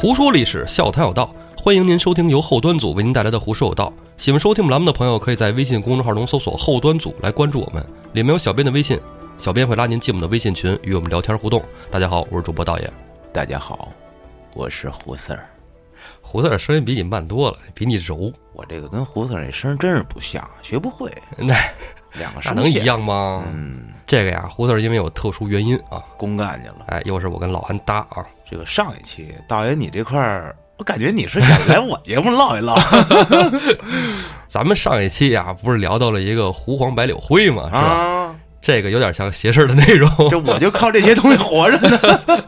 胡说历史，笑谈有道，欢迎您收听由后端组为您带来的《胡说有道》。喜欢收听我们栏目的朋友，可以在微信公众号中搜索“后端组”来关注我们，里面有小编的微信，小编会拉您进我们的微信群，与我们聊天互动。大家好，我是主播道爷。大家好，我是胡四儿。胡子的声音比你慢多了，比你柔，我这个跟胡子那声真是不像，学不会。那两个那能一？样吗？嗯，这个呀，胡四儿因为有特殊原因啊，公干去了。哎，又是我跟老安搭啊，这个上一期道爷你这块儿，我感觉你是想来我节目唠一唠 咱们上一期呀，不是聊到了一个胡黄白柳灰嘛，是吧？啊？这个有点像邪事的内容，这我就靠这些东西活着呢。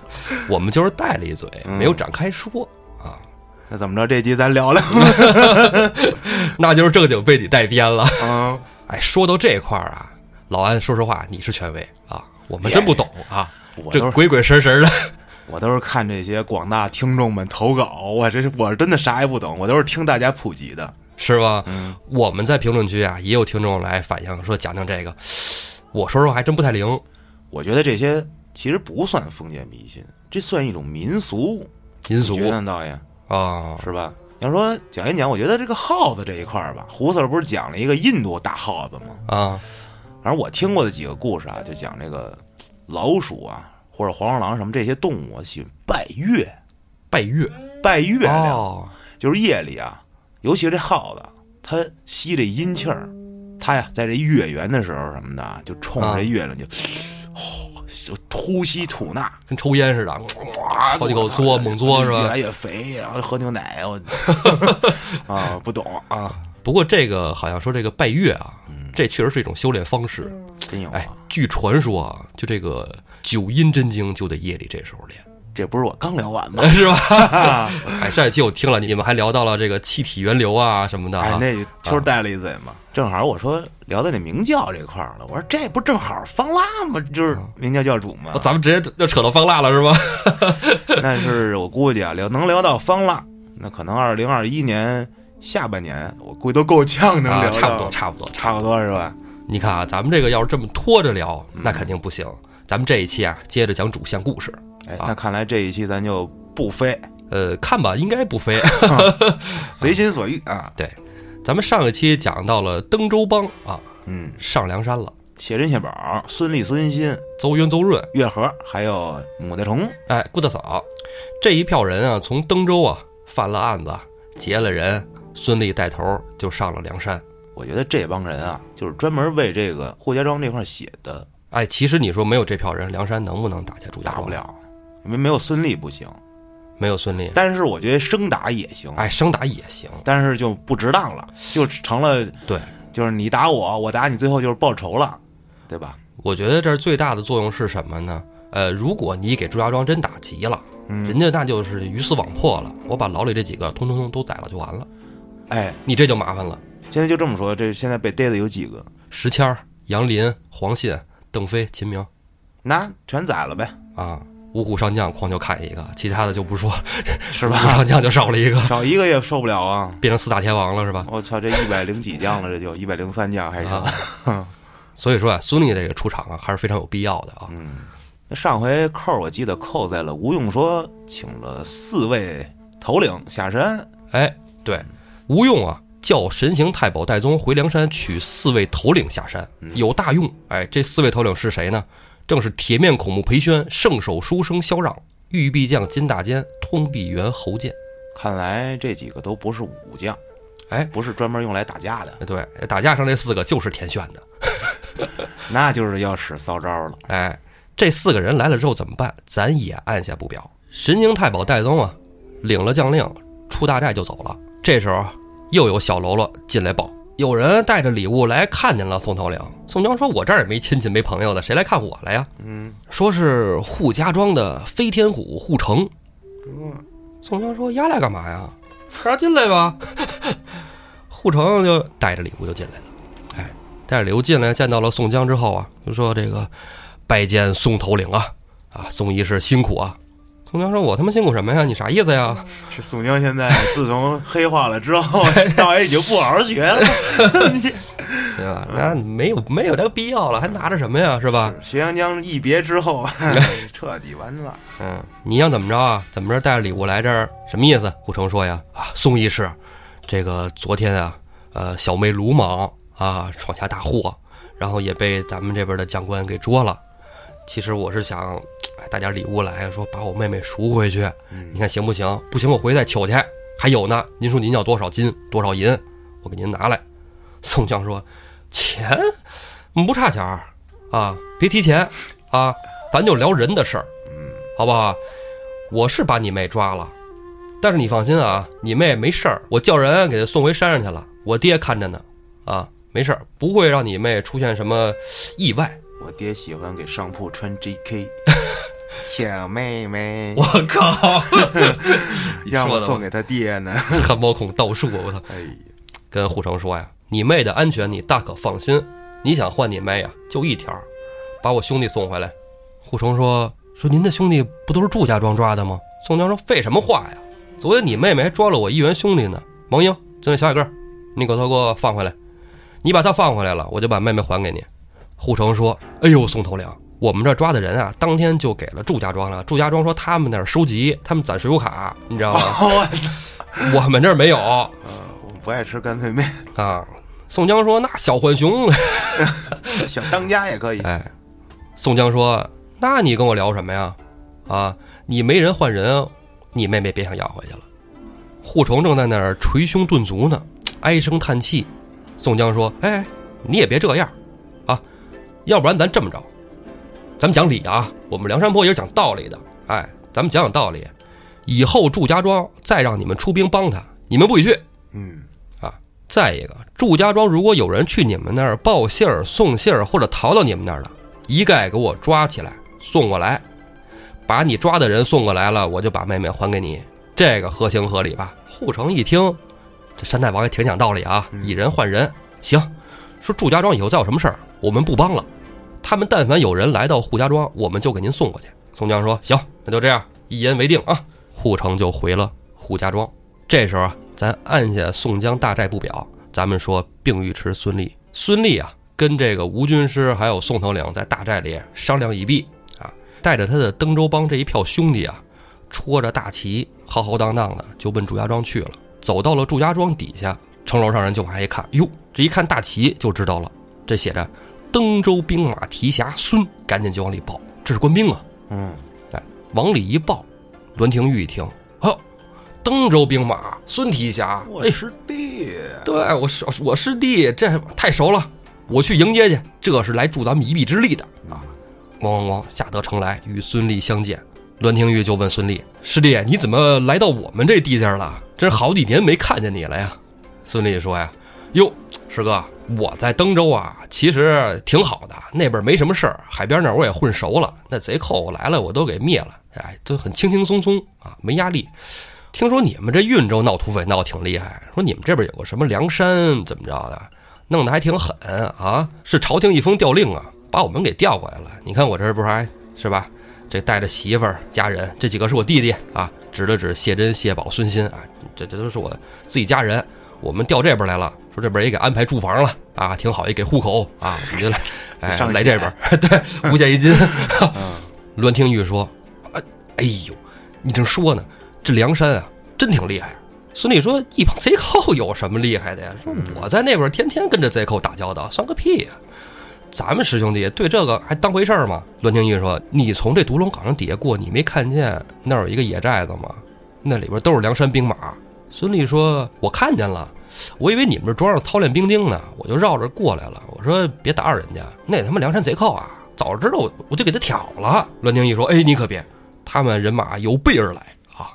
我们就是带了一嘴，嗯没有展开说啊，那怎么着？这集咱聊聊。那就是正经被你带偏了。啊，哎，说到这块儿啊，老安，说实话，你是权威啊，我们真不懂啊，我这鬼鬼神神的。我都是看这些广大听众们投稿，我这是我真的啥也不懂，我都是听大家普及的。是吧？嗯我们在评论区啊，也有听众来反映说讲讲这个，我说实话还真不太灵。我觉得这些其实不算封建迷信，这算一种民俗。民俗你觉得呢导演啊，是吧？要说讲一讲，我觉得这个耗子这一块儿吧，胡四儿不是讲了一个印度大耗子吗？啊，反正我听过的几个故事啊，就讲这个老鼠啊，或者黄鼠狼什么这些动物啊喜欢拜月，拜月。拜月亮，哦，就是夜里啊，尤其是这耗子，它吸这阴气儿，它呀在这月圆的时候什么的啊，就冲着这月亮就，哦，就呼吸吐纳，跟抽烟似的，哇，好几口嘬猛嘬是吧？越来越肥，然后喝牛奶，我 啊不懂啊，不过这个好像说这个拜月啊，这确实是一种修炼方式。哎真有啊！，据传说啊，就这个九阴真经就得夜里这时候练，这不是我刚聊完吗？是吧？哎，上一期我听了，你们还聊到了这个气体源流啊什么的哎，啊。那秋儿带了一嘴嘛，正好我说聊到这明教这块儿了，我说这不正好方腊吗？就是明教教主嘛哦，咱们直接就扯到方腊了是吧？但是我估计啊，聊能聊到方腊，那可能二零二一年下半年，我估计都够呛能啊，聊到，差不多，差不多，差不多是吧？你看啊，咱们这个要是这么拖着聊，那肯定不行。咱们这一期啊，接着讲主线故事。哎，啊那看来这一期咱就不飞，呃，看吧，应该不飞。随心所欲啊。对，咱们上一期讲到了登州帮啊，嗯，上梁山了，谢珍、谢宝、孙立、孙新、邹云、邹润，月河，还有母大虫，哎，顾大嫂，这一票人啊，从登州啊犯了案子，劫了人，孙俪带头就上了梁山。我觉得这帮人啊，就是专门为这个霍家庄这块写的，哎，其实你说没有这票人，梁山能不能打下朱家庄？打不，了，因为没有孙俪不行。没有孙俪，但是我觉得生打也行，哎，生打也行。但是就不值当了，就成了对，就是你打我，我打你，最后就是报仇了，对吧？我觉得这儿最大的作用是什么呢？呃，如果你给朱家庄真打急了，嗯人家那就是鱼死网破了，我把牢里这几个通通通都宰了就完了，哎，你这就麻烦了。现在就这么说，这现在被逮的有几个？石谦、杨林、黄信、邓飞、秦明那全宰了呗，啊，五虎上将光就砍一个，其他的就不说，是吧？上将就少了一个，少一个也受不了啊！变成四大天王了是吧？我操，这一百零几将了，这就一百零三将还是？啊所以说啊，孙俪这个出场啊，还是非常有必要的啊。那上回扣我记得扣在了吴用说请了四位头领下山，哎，对，吴用啊，叫神行太保戴宗回梁山取四位头领下山，有大用。哎，这四位头领是谁呢？正是铁面孔目裴宣、圣手书生萧让、玉臂将金大坚、通臂猿侯健。看来这几个都不是武将，哎，不是专门用来打架的，对，打架上这四个就是田选的。那就是要使骚招了。哎，这四个人来了之后怎么办？咱也按下不表。神行太保戴宗啊，领了将令，出大寨就走了。这时候又有小喽啰进来报，有人带着礼物来看见了宋头领。宋江说：“我这儿也没亲戚没朋友的，谁来看我来呀？”嗯，说是扈家庄的飞天虎扈成。宋江说：“丫来干嘛呀？让他进来吧。”扈成就带着礼物就进来了。哎，带着礼物进来，见到了宋江之后啊，就说：“这个拜见宋头领啊，啊，宋义士辛苦啊。”宋江说：“我他妈辛苦什么呀？你啥意思呀？这宋江现在自从黑化了之后，倒也已经不好好学了。对吧？那没有没有这个必要了，还拿着什么呀？是吧？徐阳江一别之后，彻底完了。嗯，你想怎么着啊？怎么着带着礼物来这儿？什么意思？顾城说呀，啊，宋义士，这个昨天啊，呃，小妹鲁莽啊，闯下大祸，然后也被咱们这边的将官给捉了。其实我是想，哎，带点礼物来说把我妹妹赎回去，你看行不行？不行，我回去再取去。还有呢，您说您要多少金多少银，我给您拿来。宋江说：“钱，不差钱儿啊，别提钱啊，咱就聊人的事儿，好不好？我是把你妹抓了，但是你放心啊，你妹没事儿，我叫人给她送回山上去了，我爹看着呢，啊，没事儿，不会让你妹出现什么意外。我爹喜欢给上铺穿 JK，小妹妹，我靠，让我送给他爹呢。汗毛孔倒竖，我操！哎呀，跟护城说呀，你妹的安全你大可放心。你想换你妹呀，就一条，把我兄弟送回来。护城说说您的兄弟不都是祝家庄抓的吗？宋江说废什么话呀？昨天你妹妹还抓了我一员兄弟呢。王英，就那小矮个儿，你给他给我放回来。你把他放回来了，我就把妹妹还给你。护城说：“哎呦，宋头领，我们这抓的人啊，当天就给了祝家庄了。祝家庄说他们那儿收集，他们攒水浒卡，你知道吗？我操！我们这儿没有嗯，我不爱吃干脆面，啊。”宋江说：“那小浣熊。想当家也可以”。哎，宋江说：“那你跟我聊什么呀？啊，你没人换人，你妹妹别想要回去了。”护城正在那儿捶胸顿足呢，唉声叹气。宋江说：“哎，你也别这样，啊，要不然咱这么着，咱们讲理啊。我们梁山泊也是讲道理的。哎，咱们讲讲道理，以后祝家庄再让你们出兵帮他，你们不许去。嗯，啊再一个，祝家庄如果有人去你们那儿报信儿、送信儿，或者逃到你们那儿了，一概给我抓起来送过来，把你抓的人送过来了，我就把妹妹还给你，这个合情合理吧？护城一听，这山大王也挺讲道理啊，以人换人，行，说祝家庄以后再有什么事儿，我们不帮了，他们但凡有人来到扈家庄，我们就给您送过去。宋江说：“行，那就这样，一言为定啊。”护城就回了扈家庄。这时候啊，咱按下宋江大寨不表，咱们说并尉迟孙立。孙立啊，跟这个吴军师还有宋头领在大寨里商量一毕啊，带着他的登州帮这一票兄弟啊，戳着大旗，浩浩荡荡的就奔祝家庄去了。走到了祝家庄底下，城楼上人就往下一看，哟，这一看大旗就知道了，这写着“登州兵马提辖孙”，赶紧就往里报，这是官兵啊。嗯，哎，往里一报，栾廷玉一听，哦，登州兵马孙提辖，哎，我师弟，对我师我师弟，这太熟了，我去迎接去，这是来助咱们一臂之力的啊！咣咣咣，下得城来与孙立相见。栾廷玉就问孙立：“师弟，你怎么来到我们这地界了？真是好几年没看见你了呀！”孙立说：“呀，哟，师哥，我在登州啊，其实挺好的，那边没什么事儿，海边那儿我也混熟了，那贼寇来了我都给灭了，哎，都很轻轻松松啊，没压力。听说你们这运州闹土匪闹挺厉害，说你们这边有个什么梁山怎么着的，弄得还挺狠啊！是朝廷一封调令啊，把我们给调过来了。你看我这不是还是吧？这带着媳妇儿家人，这几个是我弟弟啊，指了指谢珍、谢宝、孙新啊，这这都是我自己家人。我们调这边来了，说这边也给安排住房了啊，挺好，也给户口啊，我们就来，哎，上来这边，对，五险一金。栾廷玉说：“哎，哎呦，你正说呢，这梁山啊，真挺厉害。”孙俪说：“一帮贼寇有什么厉害的呀？说我在那边天天跟着贼寇打交道，算个屁呀！咱们师兄弟对这个还当回事儿吗？”栾廷玉说：“你从这独龙岗上底下过，你没看见那儿有一个野寨子吗？那里边都是梁山兵马。”孙俪说：“我看见了，我以为你们这庄上操练兵丁呢，我就绕着过来了。我说别打扰人家，那他妈梁山贼寇啊！早知道我我就给他挑了。”栾廷玉说：“哎，你可别，他们人马有备而来啊！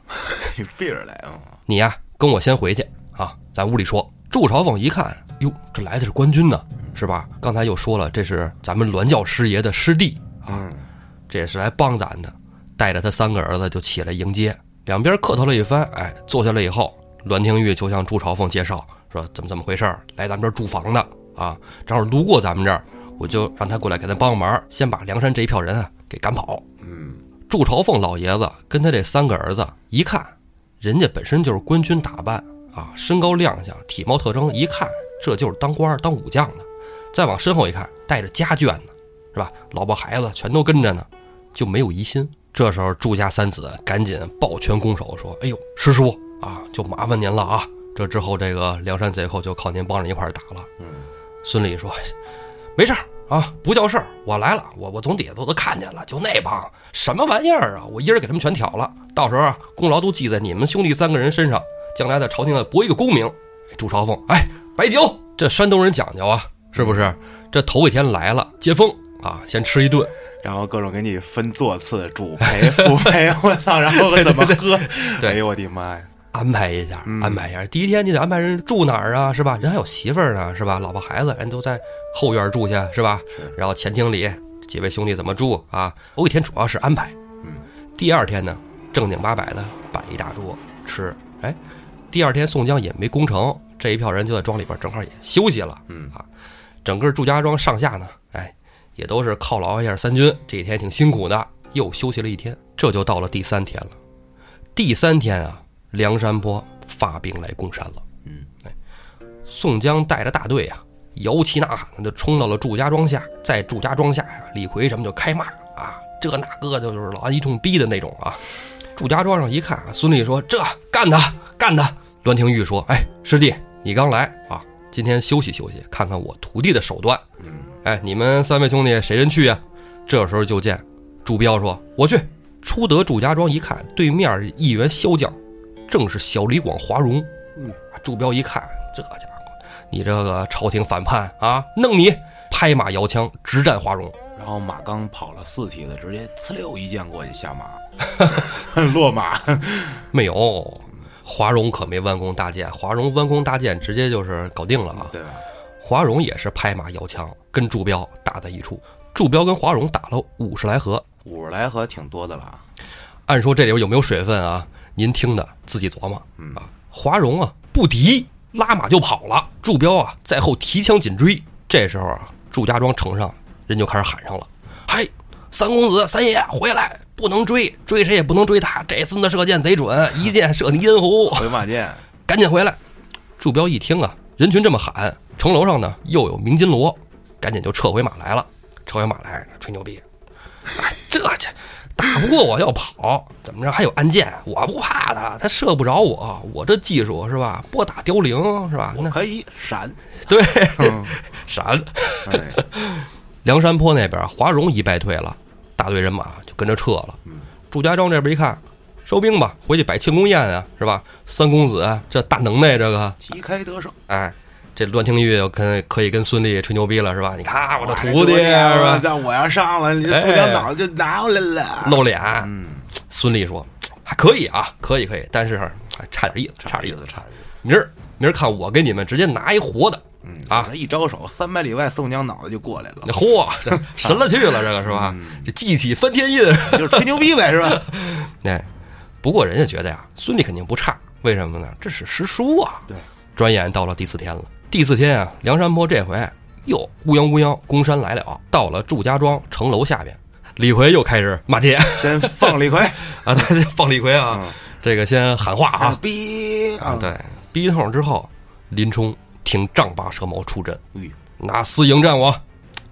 有备而来啊！你呀，跟我先回去啊，咱屋里说。”祝朝奉一看，哟，这来的是官军呢，是吧？刚才又说了，这是咱们栾教师爷的师弟啊，嗯，这也是来帮咱的。带着他三个儿子就起来迎接，两边客套了一番，哎，坐下来以后，栾廷玉就向朱朝奉介绍说怎么怎么回事儿来咱们这儿住房的啊，正好路过咱们这儿，我就让他过来给咱帮个忙，先把梁山这一票人啊给赶跑。嗯，祝朝奉老爷子跟他这三个儿子一看，人家本身就是官军打扮啊，身高亮相，体貌特征，一看这就是当官儿当武将的。再往身后一看，带着家眷呢，是吧？老婆孩子全都跟着呢，就没有疑心。这时候，祝家三子赶紧抱拳拱手说：“哎呦，师叔啊，就麻烦您了啊！这之后，这个梁山贼寇就靠您帮着一块打了。”孙俪说：“没事儿啊，不叫事儿，我来了，我我从底下都都看见了，就那帮什么玩意儿啊，我一人给他们全挑了，到时候功劳都记在你们兄弟三个人身上，将来在朝廷上博一个功名。”朱朝凤，哎，白酒，这山东人讲究啊，是不是？这头一天来了接风啊，先吃一顿。然后各种给你分座次，主陪、副陪，我操！然后怎么喝？对，哎呦我的妈呀！安排一下，安排一下。第一天你得安排人住哪儿啊，是吧？人还有媳妇儿呢，是吧？老婆孩子人都在后院住下，是吧？然后前厅里几位兄弟怎么住啊？头一天主要是安排。嗯。第二天呢，正经八百的摆一大桌吃。哎，第二天宋江也没攻城，这一票人就在庄里边正好也休息了。嗯啊，整个祝家庄上下呢，哎。也都是犒劳一下三军，这一天挺辛苦的，又休息了一天，这就到了第三天了。第三天啊，梁山泊发兵来攻山了。嗯，哎，宋江带着大队啊，摇旗呐喊的就冲到了祝家庄下，在祝家庄下呀，李逵什么就开骂啊，这那个就是老安一通逼的那种啊。祝家庄上一看啊，孙俪说：“这干他，干他！”栾廷玉说：“哎，师弟，你刚来啊，今天休息休息，看看我徒弟的手段。”嗯。哎，你们三位兄弟谁人去呀？这时候就见朱彪说：“我去。”出得祝家庄一看，对面一员骁将，正是小李广华容。嗯，朱标一看，这家伙，你这个朝廷反叛啊，弄你！拍马摇枪直战华容。然后马刚跑了四蹄子，直接呲溜一剑过去下马，落马。没有，华容可没弯弓搭箭，华容弯弓搭箭直接就是搞定了啊。对吧？华容也是拍马摇枪，跟祝彪打在一处。祝彪跟华容打了五十来合，五十来合挺多的了。按说这里边有没有水分啊？您听的自己琢磨。嗯啊，华容啊不敌，拉马就跑了。祝彪啊在后提枪紧追。这时候啊，祝家庄城上人就开始喊上了：“嗨，三公子、三爷回来，不能追，追谁也不能追他。这孙子射箭贼准，一箭射你咽喉。回马箭，赶紧回来！”祝彪一听啊，人群这么喊。城楼上呢，又有鸣金锣，赶紧就撤回马来了。撤回马来，吹牛逼，哎，这这打不过我要跑，怎么着？还有暗箭，我不怕他，他射不着我。我这技术是吧？拨打凋零是吧？那可以闪，对，闪。梁山坡那边，华容一败退了，大队人马就跟着撤了。祝家庄这边一看，收兵吧，回去摆庆功宴啊，是吧？三公子这大能耐，这个旗开得胜，哎。这栾廷玉跟可以跟孙俪吹牛逼了是吧？你看我这徒弟是吧？像我要上了，你这宋江脑子就拿过来了，露脸。嗯，孙俪说还可以啊，可以可以，但是差点意思，差点意思，差点意思。明儿明儿看我给你们直接拿一活的，嗯啊，一招手，三百里外宋江脑子就过来了。嚯，这神了去了，这个是吧？这记起翻天印，就是吹牛逼呗，是吧？哎，不过人家觉得呀，孙俪肯定不差，为什么呢？这是师叔啊。对，转眼到了第四天了。第四天啊，梁山泊这回又乌泱乌泱攻山来了，到了祝家庄城楼下边，李逵又开始骂街，先放李逵啊，对，放李逵啊，这个先喊话啊，逼啊，对，逼一通之后，林冲挺丈八蛇矛出阵，嗯，拿厮迎战我。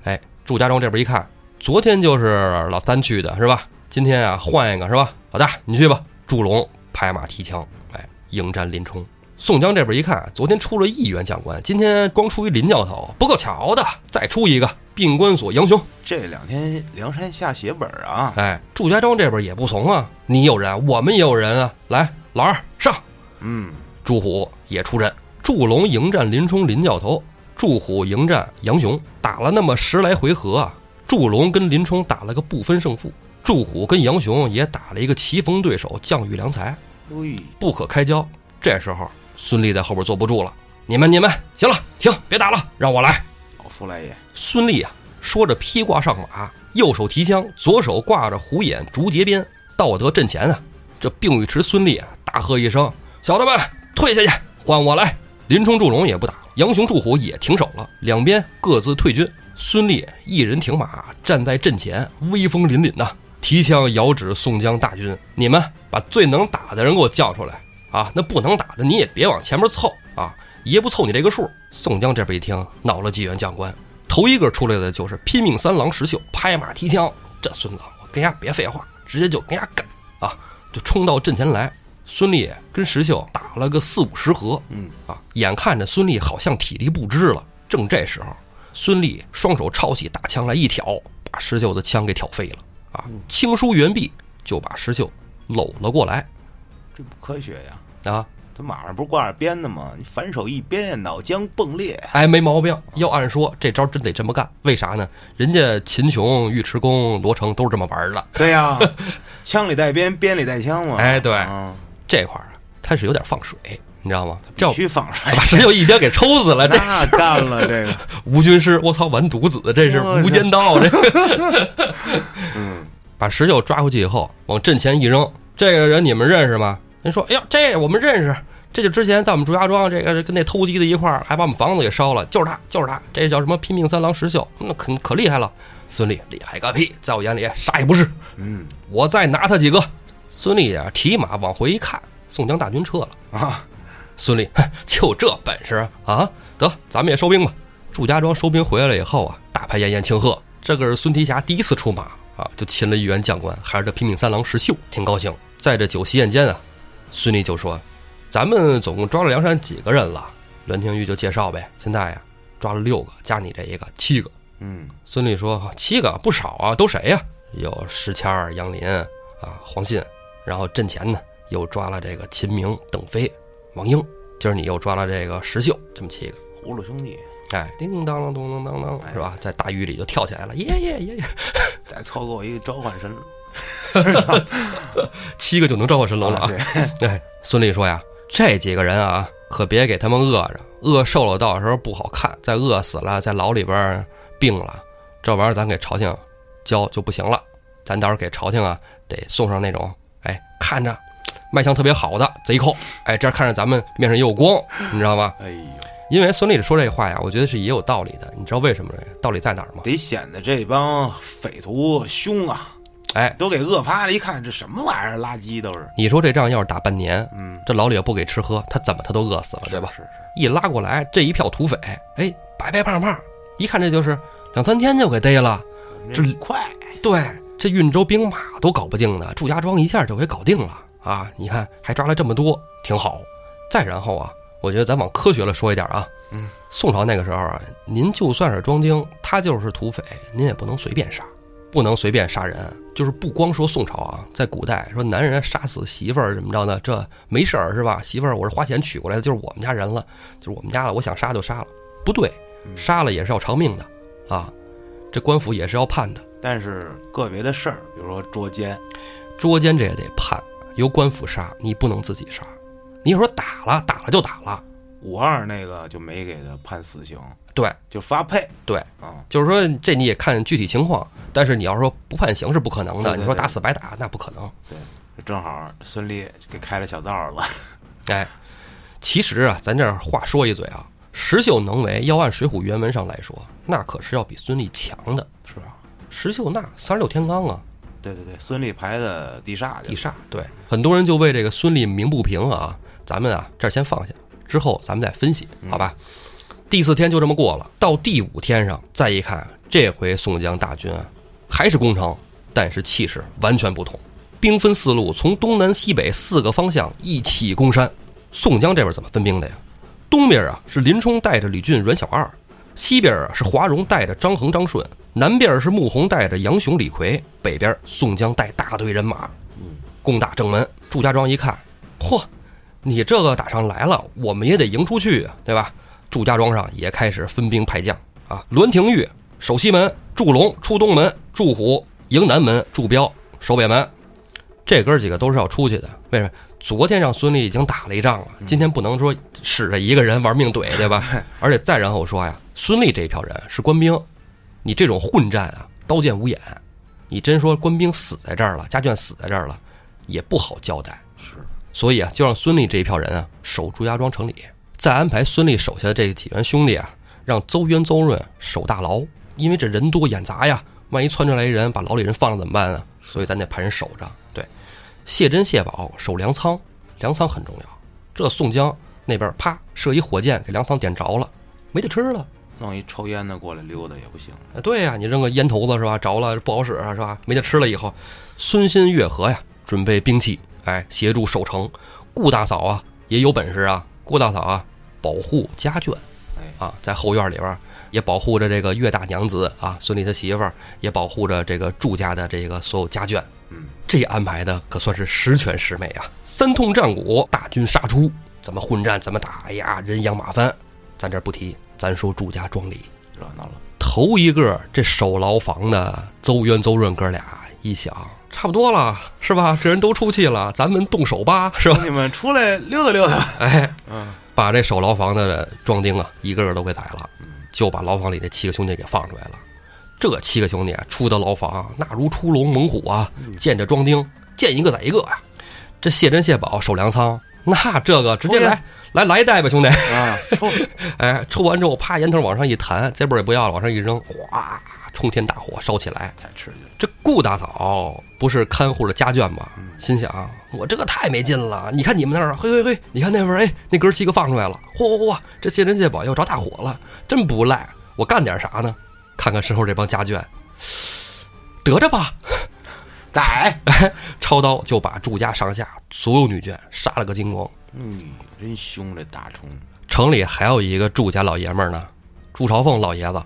哎，祝家庄这边一看，昨天就是老三去的是吧？今天啊换一个是吧？老大你去吧。祝龙拍马提枪，哎，迎战林冲。宋江这边一看，昨天出了一员将官，今天光出一林教头，不够瞧的，再出一个病关锁杨雄。这两天梁山下血本啊！哎，祝家庄这边也不怂啊，你有人，我们也有人啊！来，老二上。嗯，祝虎也出阵，祝龙迎战林冲林教头，祝虎迎战杨雄，打了那么十来回合啊，祝龙跟林冲打了个不分胜负，祝虎跟杨雄也打了一个棋逢对手，将遇良才，不可开交。这时候。孙俪在后边坐不住了，你们你们行了，停，别打了，让我来。老夫来也。孙俪啊，说着披挂上马，右手提枪，左手挂着虎眼竹节鞭，到得阵前啊，这病尉迟孙立啊，大喝一声：“小的们退下去，换我来！”林冲、祝龙也不打了，杨雄、祝虎也停手了，两边各自退军。孙俪一人挺马，站在阵前，威风凛凛呐，提枪遥指宋江大军：“你们把最能打的人给我叫出来。”啊，那不能打的你也别往前面凑啊！爷不凑你这个数。宋江这边一听，恼了几员将官，头一个出来的就是拼命三郎石秀，拍马提枪。这孙子，我跟伢别废话，直接就跟伢干啊！就冲到阵前来。孙俪跟石秀打了个四五十合，嗯啊，眼看着孙俪好像体力不支了，正这时候，孙俪双手抄起大枪来一挑，把石秀的枪给挑飞了啊！轻舒猿臂就把石秀搂了过来这不科学呀！啊！他马上不是挂着鞭子吗？你反手一鞭，脑浆迸裂。哎，没毛病。要按说这招真得这么干，为啥呢？人家秦琼、尉迟恭、罗成都是这么玩的。对呀，枪里带鞭，鞭里带枪嘛。哎对啊这块儿啊，他是有点放水，你知道吗？这必须放水。把石秀一鞭给抽死了，这那干了这个，吴军师，我操，完犊子，这是无间道，这个。嗯，把石秀抓回去以后，往阵前一扔。这个人你们认识吗？人说：“哎呀，这我们认识，这就之前在我们祝家庄这个跟那偷鸡的一块儿，还把我们房子给烧了，就是他，就是他，这叫什么拼命三郎石秀，那可可厉害了。孙俪厉害个屁，在我眼里啥也不是。嗯我再拿他几个。孙俪呀，提马往回一看，宋江大军撤了。啊，孙俪，就这本事啊！得，咱们也收兵吧。祝家庄收兵回来了以后啊，大排宴宴庆贺。这个是孙提辖第一次出马啊，就擒了一员将官，还是这拼命三郎石秀，挺高兴。在这酒席宴间啊，孙俪就说：“咱们总共抓了梁山几个人了？”栾廷玉就介绍呗。现在呀，抓了六个，加你这一个，七个。嗯孙俪说：“七个不少啊，都谁呀？有石谦儿、杨林啊、黄信，然后阵前呢又抓了这个秦明、邓飞、王英，今儿你又抓了这个石秀，这么七个。葫芦兄弟，哎，叮当啷咚咚当当，是吧？在大雨里就跳起来了，耶耶耶耶，再凑够一个召唤神 七个就能召唤神龙了啊！对，哎，孙俪说呀，这几个人啊，可别给他们饿着，饿瘦了到时候不好看，再饿死了，在牢里边病了，这玩意儿咱给朝廷交就不行了。咱到时候给朝廷啊，得送上那种哎看着卖相特别好的贼寇，哎，这样看着咱们面上也有光，你知道吗？哎呦，因为孙俪说这话呀，我觉得是也有道理的。你知道为什么这道理在哪儿吗？得显得这帮匪徒凶啊，哎，都给饿趴了。一看这什么玩意儿，垃圾都是。你说这仗要是打半年，嗯，这老李也不给吃喝，他怎么他都饿死了，对吧？是是，一拉过来，这一票土匪，哎，白白胖胖，一看这就是两三天就给逮了。这快，对，这运州兵马都搞不定呢，祝家庄一下就给搞定了啊！你看还抓了这么多，挺好。再然后啊，我觉得咱往科学了说一点啊，嗯，宋朝那个时候啊，您就算是庄丁，他就是土匪，您也不能随便杀，不能随便杀人。就是不光说宋朝啊，在古代说男人杀死媳妇儿怎么着呢，这没事儿是吧？媳妇儿我是花钱娶过来的，就是我们家人了，就是我们家的，我想杀就杀了，不对，杀了也是要偿命的啊。这官府也是要判的，但是个别的事儿，比如说捉奸，捉奸这也得判，由官府杀，你不能自己杀。你说打了，打了就打了，五二那个就没给他判死刑，对就发配对，啊。就是说这你也看具体情况，但是你要说不判刑是不可能的。对对你说打死白打，那不可能。对，正好孙俪给开了小灶了。哎，其实啊，咱这儿话说一嘴啊，石秀能为要按《水浒》原文上来说，那可是要比孙俪强的。是吧？石秀那三十六天罡啊，对对对，孙俪排的地煞地煞。对，很多人就为这个孙俪鸣不平啊。咱们啊这儿先放下，之后咱们再分析，好吧？第四天就这么过了，到第五天上再一看，这回宋江大军啊还是攻城，但是气势完全不同，兵分四路，从东南西北四个方向一起攻山。宋江这边怎么分兵的呀？东边啊是林冲带着李俊、阮小二，西边啊是华容带着张衡、张顺，南边是穆弘带着杨雄、李逵，北边宋江带大队人马，攻打正门。祝家庄一看，嚯，你这个打上来了，我们也得迎出去啊，对吧？祝家庄上也开始分兵派将啊，栾廷玉守西门，祝龙出东门，祝虎迎南门，祝彪守北门。这哥几个都是要出去的，为什么？昨天让孙俪已经打了一仗了，今天不能说使着一个人玩命怼，对吧？而且再然后说呀，孙俪这一票人是官兵，你这种混战啊，刀剑无眼，你真说官兵死在这儿了，家眷死在这儿了，也不好交代。是所以啊，就让孙俪这一票人啊守朱家庄城里，再安排孙俪手下的这几员兄弟啊，让邹渊、邹润守大牢，因为这人多眼杂呀，万一窜出来一人把牢里人放了怎么办啊？所以咱得派人守着。对，谢珍、谢宝守粮仓，粮仓很重要。这宋江那边啪射一火箭给粮仓点着了，没得吃了。弄一抽烟的过来溜达也不行。哎，对呀，你扔个烟头子是吧？着了不好使啊是吧？没得吃了以后，孙新月和呀，准备兵器，哎，协助守城。顾大嫂啊，也有本事啊。顾大嫂啊，保护家眷，哎啊，在后院里边儿也保护着这个岳大娘子啊，孙俪他媳妇儿也保护着这个祝家的这个所有家眷。嗯，这安排的可算是十全十美啊！三通战鼓，大军杀出，怎么混战，怎么打，哎呀，人仰马翻。咱这儿不提，咱说祝家庄里热闹了。头一个这守牢房的邹渊、邹润哥俩一想，差不多了，是吧？这人都出气了，咱们动手吧，是吧？你们出来溜达溜达。哎，嗯，把这守牢房的庄丁啊，一个个都给宰了，就把牢房里的七个兄弟给放出来了。这七个兄弟啊出得牢房，那如出笼猛虎啊！见着庄丁，见一个宰一个呀、这谢珍、谢宝守粮仓，那这个直接来来来一袋吧，兄弟！啊，抽 哎，抽完之后，啪，烟头往上一弹，这辈儿也不要了，往上一扔，哗，冲天大火烧起来。太刺激了。这顾大嫂不是看护着家眷吗？心想我这个太没劲了。你看你们那儿，嘿嘿嘿，你看那边儿，哎，那哥七个放出来了，嚯嚯嚯，这谢珍谢宝要着大火了，真不赖。我干点啥呢？看看身后这帮家眷，得着吧，宰。抄刀就把祝家上下所有女眷杀了个精光。嗯，真凶这大虫。城里还有一个祝家老爷们儿呢，祝朝凤老爷子。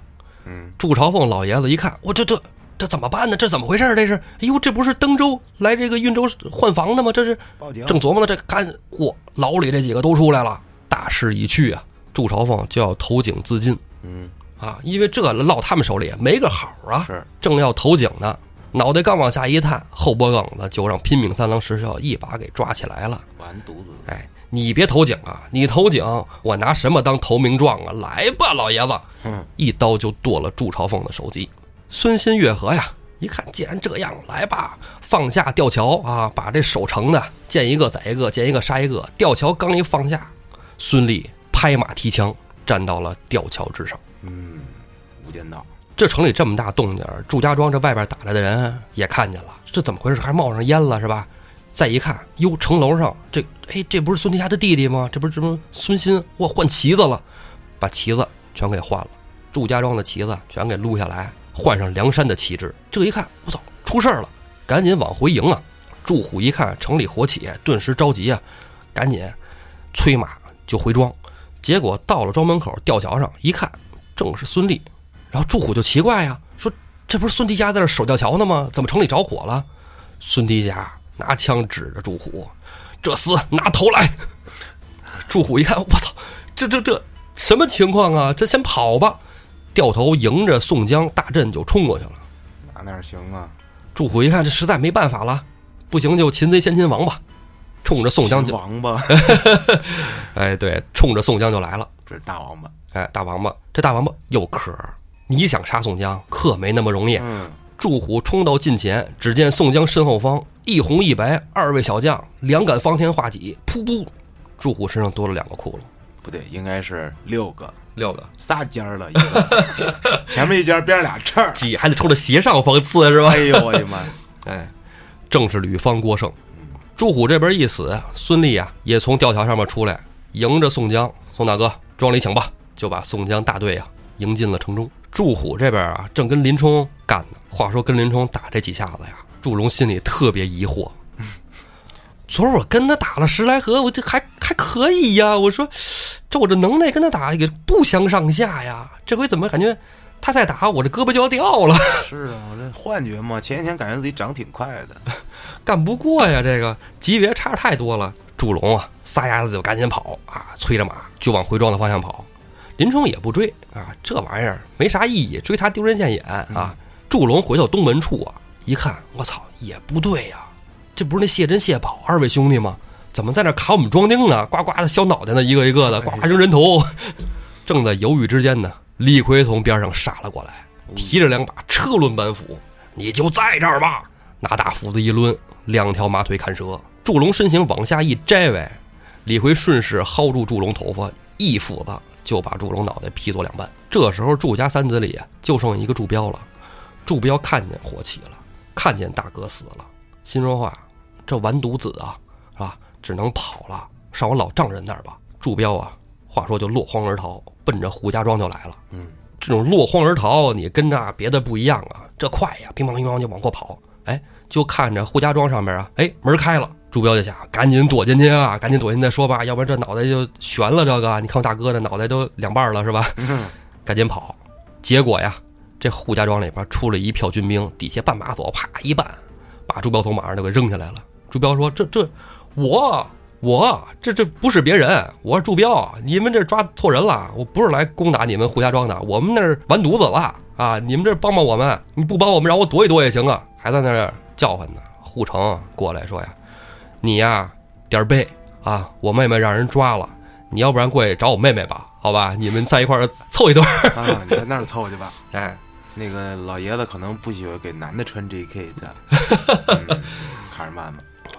嗯，祝朝凤老爷子一看，我这这这怎么办呢？这怎么回事儿？这是，哎呦，这不是登州来这个运州换房的吗？这是报警。正琢磨呢，这看，嚯，牢里这几个都出来了，大势已去啊！祝朝凤就要投井自尽嗯，啊，因为这落他们手里没个好啊。是正要投井呢，脑袋刚往下一探，后脖梗子就让拼命三郎石孝一把给抓起来了。完犊子。哎，你别投井啊！你投井，我拿什么当投名状啊？来吧，老爷子！嗯，一刀就剁了祝朝凤的首级。孙新月和呀，一看既然这样，来吧，放下吊桥啊，把这守城的见一个宰一个，见一个杀一个。吊桥刚一放下，孙俪拍马提枪站到了吊桥之上。嗯，无间道。这城里这么大动静儿，祝家庄这外边打来的人也看见了，这怎么回事？还冒上烟了是吧？再一看，哟，城楼上这，哎，这不是孙俪家的弟弟吗？这不是什么孙新？哇，换旗子了，把旗子全给换了，祝家庄的旗子全给撸下来，换上梁山的旗帜。这一看，我操，出事儿了，赶紧往回迎啊！祝虎一看城里火起，顿时着急啊，赶紧催马就回庄。结果到了庄门口吊桥上一看，正是孙俪。然后祝虎就奇怪呀，说这不是孙迪家在这守吊桥呢吗？怎么城里着火了？孙迪家拿枪指着祝虎，这厮拿头来。祝虎一看，我操，这这这什么情况啊？这先跑吧，掉头迎着宋江大阵就冲过去了。那哪行啊？祝虎一看，这实在没办法了，不行就擒贼先擒王吧，冲着宋江就，王八，哎，对，冲着宋江就来了。这是大王八。哎，大王八，这大王八有壳，你想杀宋江可没那么容易。嗯，祝虎冲到近前，只见宋江身后方一红一白二位小将，两杆方天画戟，噗噗，祝虎身上多了两个窟窿，不对，应该是六个，六个仨尖儿了，一个 前面一尖儿，边上俩翅儿。戟还得冲着斜上方刺是吧？哎呦我的妈！哎，正是吕方郭盛。祝虎这边一死，孙立啊也从吊桥上面出来，迎着宋江，宋大哥庄里请吧，就把宋江大队啊迎进了城中。祝虎这边啊正跟林冲干呢。话说跟林冲打这几下子呀，祝融心里特别疑惑。昨儿我跟他打了十来合，我这还还可以呀。我说，这我这能耐跟他打也不相上下呀。这回怎么感觉他再打我这胳膊就要掉了？是啊，我这幻觉嘛，前一天感觉自己长挺快的。干不过呀，这个级别差太多了。祝融啊，撒丫子就赶紧跑啊，催着马就往回庄的方向跑。林冲也不追啊，这玩意儿没啥意义，追他丢人现眼啊。祝龙回到东门处啊，一看，我操，也不对呀，这不是那谢珍、谢宝二位兄弟吗？怎么在那卡我们庄丁呢？呱呱的削脑袋呢，一个一个的，呱呱扔人头。正在犹豫之间呢，李逵从边上杀了过来，提着两把车轮板斧，你就在这儿吧。拿大斧子一抡，两条马腿砍折。祝龙身形往下一摘歪，李逵顺势薅住祝龙头发，一斧子就把祝融脑袋劈作两半。这时候祝家三子里，就剩一个祝彪了。祝彪看见火起了，看见大哥死了，心说话：这完犊子啊，是吧？只能跑了，上我老丈人那儿吧。祝彪啊，话说就落荒而逃，奔着胡家庄就来了。嗯，这种落荒而逃，你跟着别的不一样啊，这快呀，乒乓乒乓就往过跑。哎，就看着户家庄上面啊，哎，门开了，朱标就想赶紧躲进去啊，赶紧躲进去再说吧，要不然这脑袋就悬了。这个，你看我大哥的脑袋都两半了，是吧？赶紧跑。结果呀，这扈家庄里边出了一票军兵，底下绊马索，啪一绊，把朱标从马上就给扔下来了。朱彪说：“这这，我。”我这这不是别人，我是朱彪。你们这抓错人了，我不是来攻打你们扈家庄的，我们那儿完犊子了啊！你们这帮帮我们，你不帮我们，让我躲一躲也行啊！还在那儿叫唤呢。护城过来说呀：“你呀，点儿背啊！我妹妹让人抓了，你要不然过去找我妹妹吧？好吧，你们在一块儿凑一对儿啊！你在那儿凑去吧。哎，那个老爷子可能不喜欢给男的穿 JK 的，看着慢慢。